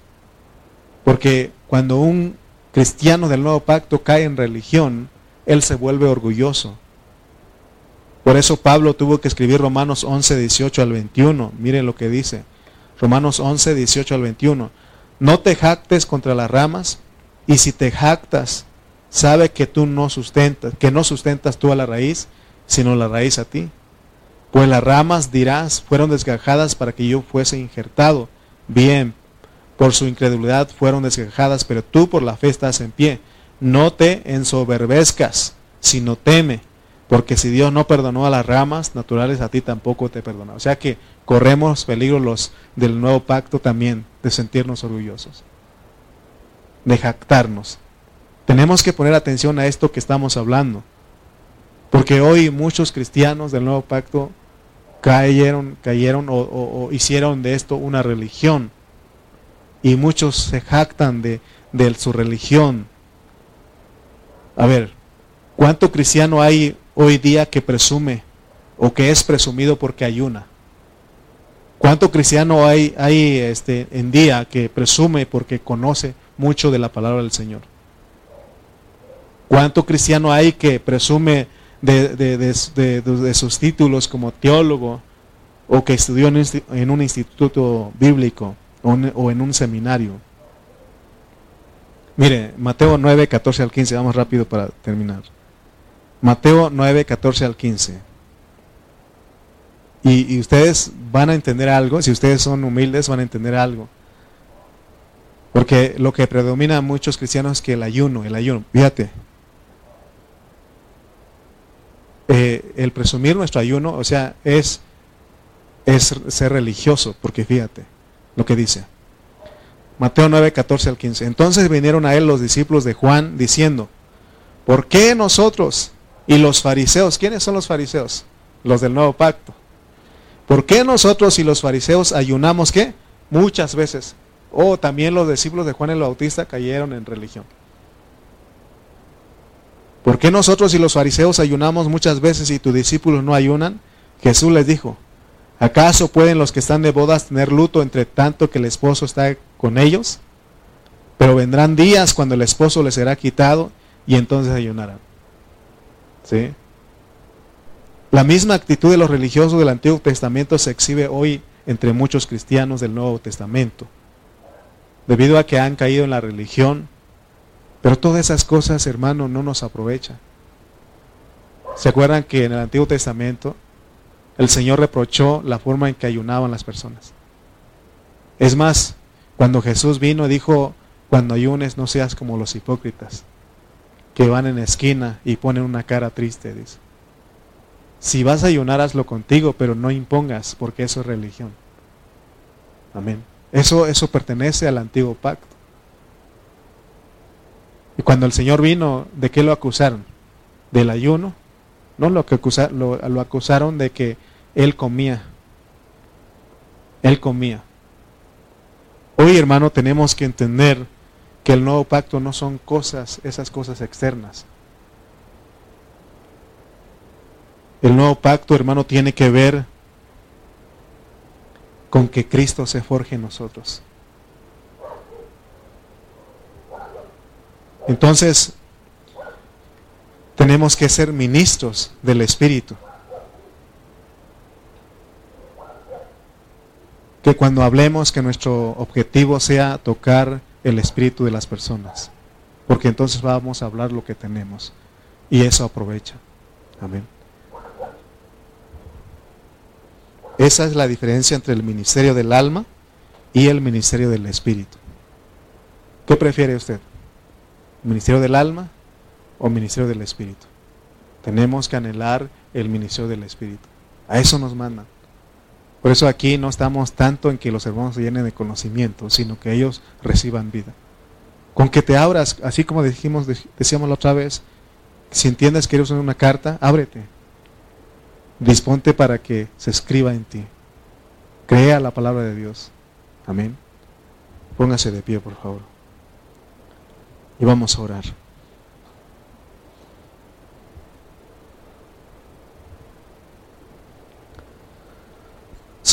Porque cuando un cristiano del nuevo pacto cae en religión, él se vuelve orgulloso. Por eso Pablo tuvo que escribir Romanos 11, 18 al 21. Miren lo que dice. Romanos 11, 18 al 21. No te jactes contra las ramas, y si te jactas, sabe que tú no sustentas, que no sustentas tú a la raíz, sino la raíz a ti. Pues las ramas, dirás, fueron desgajadas para que yo fuese injertado. Bien, por su incredulidad fueron desgajadas, pero tú por la fe estás en pie. No te ensoberbezcas, sino teme, porque si Dios no perdonó a las ramas naturales, a ti tampoco te perdona. O sea que corremos peligro los del nuevo pacto también de sentirnos orgullosos, de jactarnos. Tenemos que poner atención a esto que estamos hablando. Porque hoy muchos cristianos del nuevo pacto cayeron, cayeron o, hicieron de esto una religión. Y muchos se jactan de, de su religión. A ver, ¿cuánto cristiano hay hoy día que presume o que es presumido porque ayuna? ¿Cuánto cristiano hay, hay este, en día que presume porque conoce mucho de la palabra del Señor? ¿Cuánto cristiano hay que presume de, sus títulos como teólogo o que estudió en un instituto bíblico o en un seminario? Mire, Mateo 9, 14 al 15, vamos rápido para terminar. Mateo 9, 14 al 15. Y, ustedes van a entender algo, si ustedes son humildes van a entender algo. Porque lo que predomina a muchos cristianos es que el ayuno, el ayuno, fíjate, Eh, el presumir nuestro ayuno, o sea, es, es ser religioso, porque fíjate lo que dice. Mateo 9, 14 al 15. Entonces vinieron a él los discípulos de Juan diciendo, ¿por qué nosotros y los fariseos, ¿quiénes son los fariseos? Los del nuevo pacto. ¿Por qué nosotros y los fariseos ayunamos qué? Muchas veces. O también los discípulos de Juan el Bautista cayeron en religión. ¿Por qué nosotros y los fariseos ayunamos muchas veces y tus discípulos no ayunan? Jesús les dijo, ¿acaso pueden los que están de bodas tener luto entre tanto que el esposo está con ellos? Pero vendrán días cuando el esposo les será quitado y entonces ayunarán. ¿Sí? La misma actitud de los religiosos del Antiguo Testamento se exhibe hoy entre muchos cristianos del Nuevo Testamento. Debido a que han caído en la religión, Pero todas esas cosas, hermano, no nos aprovechan. ¿Se acuerdan que en el Antiguo Testamento el Señor reprochó la forma en que ayunaban las personas? Es más, cuando Jesús vino dijo, cuando ayunes no seas como los hipócritas, que van en esquina y ponen una cara triste, dice. Si vas a ayunar, hazlo contigo, pero no impongas, porque eso es religión. Amén. Eso, eso pertenece al antiguo pacto. Y cuando el Señor vino, ¿de qué lo acusaron? ¿Del ayuno? No, lo, que acusaron, lo, acusaron de que él comía. Él comía. Hoy, hermano, tenemos que entender que el nuevo pacto no son cosas, esas cosas externas. El nuevo pacto, hermano, tiene que ver con que Cristo se forje en nosotros. Entonces, tenemos que ser ministros del Espíritu. Que cuando hablemos que nuestro objetivo sea tocar el espíritu de las personas. Porque entonces vamos a hablar lo que tenemos. Y eso aprovecha. Amén. Esa es la diferencia entre el ministerio del alma y el ministerio del espíritu. ¿Qué prefiere usted? ¿Ministerio del alma o ministerio del Espíritu. Tenemos que anhelar el ministerio del Espíritu. A eso nos mandan. Por eso aquí no estamos tanto en que los hermanos se llenen de conocimiento, sino que ellos reciban vida. Con que te abras, así como dijimos, decíamos la otra vez, si entiendes que eres una carta, ábrete. Disponte para que se escriba en ti. Crea la palabra de Dios. Amén. Póngase de pie, por favor. Y vamos a orar.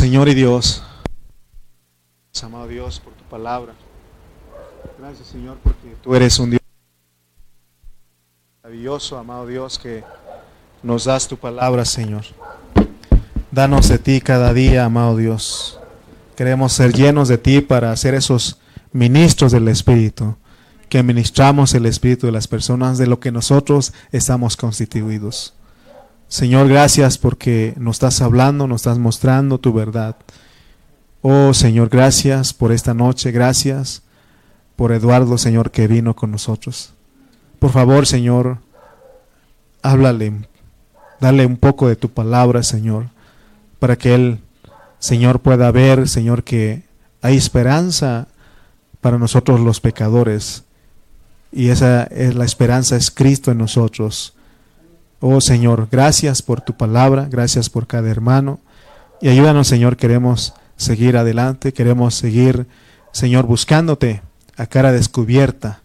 Señor y Dios, amado Dios, por tu palabra. Gracias, Señor, porque tú eres un Dios maravilloso, amado Dios, que nos das tu palabra, Señor. Danos de ti cada día, amado Dios. Queremos ser llenos de ti para ser esos ministros del Espíritu, que ministramos el Espíritu de las personas de lo que nosotros estamos constituidos. Señor, gracias porque nos estás hablando, nos estás mostrando tu verdad. Oh Señor, gracias por esta noche, gracias por Eduardo, Señor, que vino con nosotros. Por favor, Señor, háblale, dale un poco de tu palabra, Señor, para que él, Señor, pueda ver, Señor, que hay esperanza para nosotros los pecadores. Y esa es la esperanza, es Cristo en nosotros. Oh Señor, gracias por tu palabra, gracias por cada hermano. Y ayúdanos, Señor, queremos seguir adelante, queremos seguir, Señor, buscándote a cara descubierta,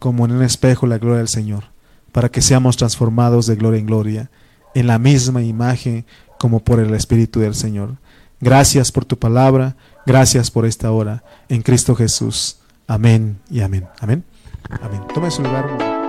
como en un espejo la gloria del Señor, para que seamos transformados de gloria en gloria, en la misma imagen como por el Espíritu del Señor. Gracias por tu palabra, gracias por esta hora, en Cristo Jesús. Amén y amén. Amén. Amén. Tome su lugar.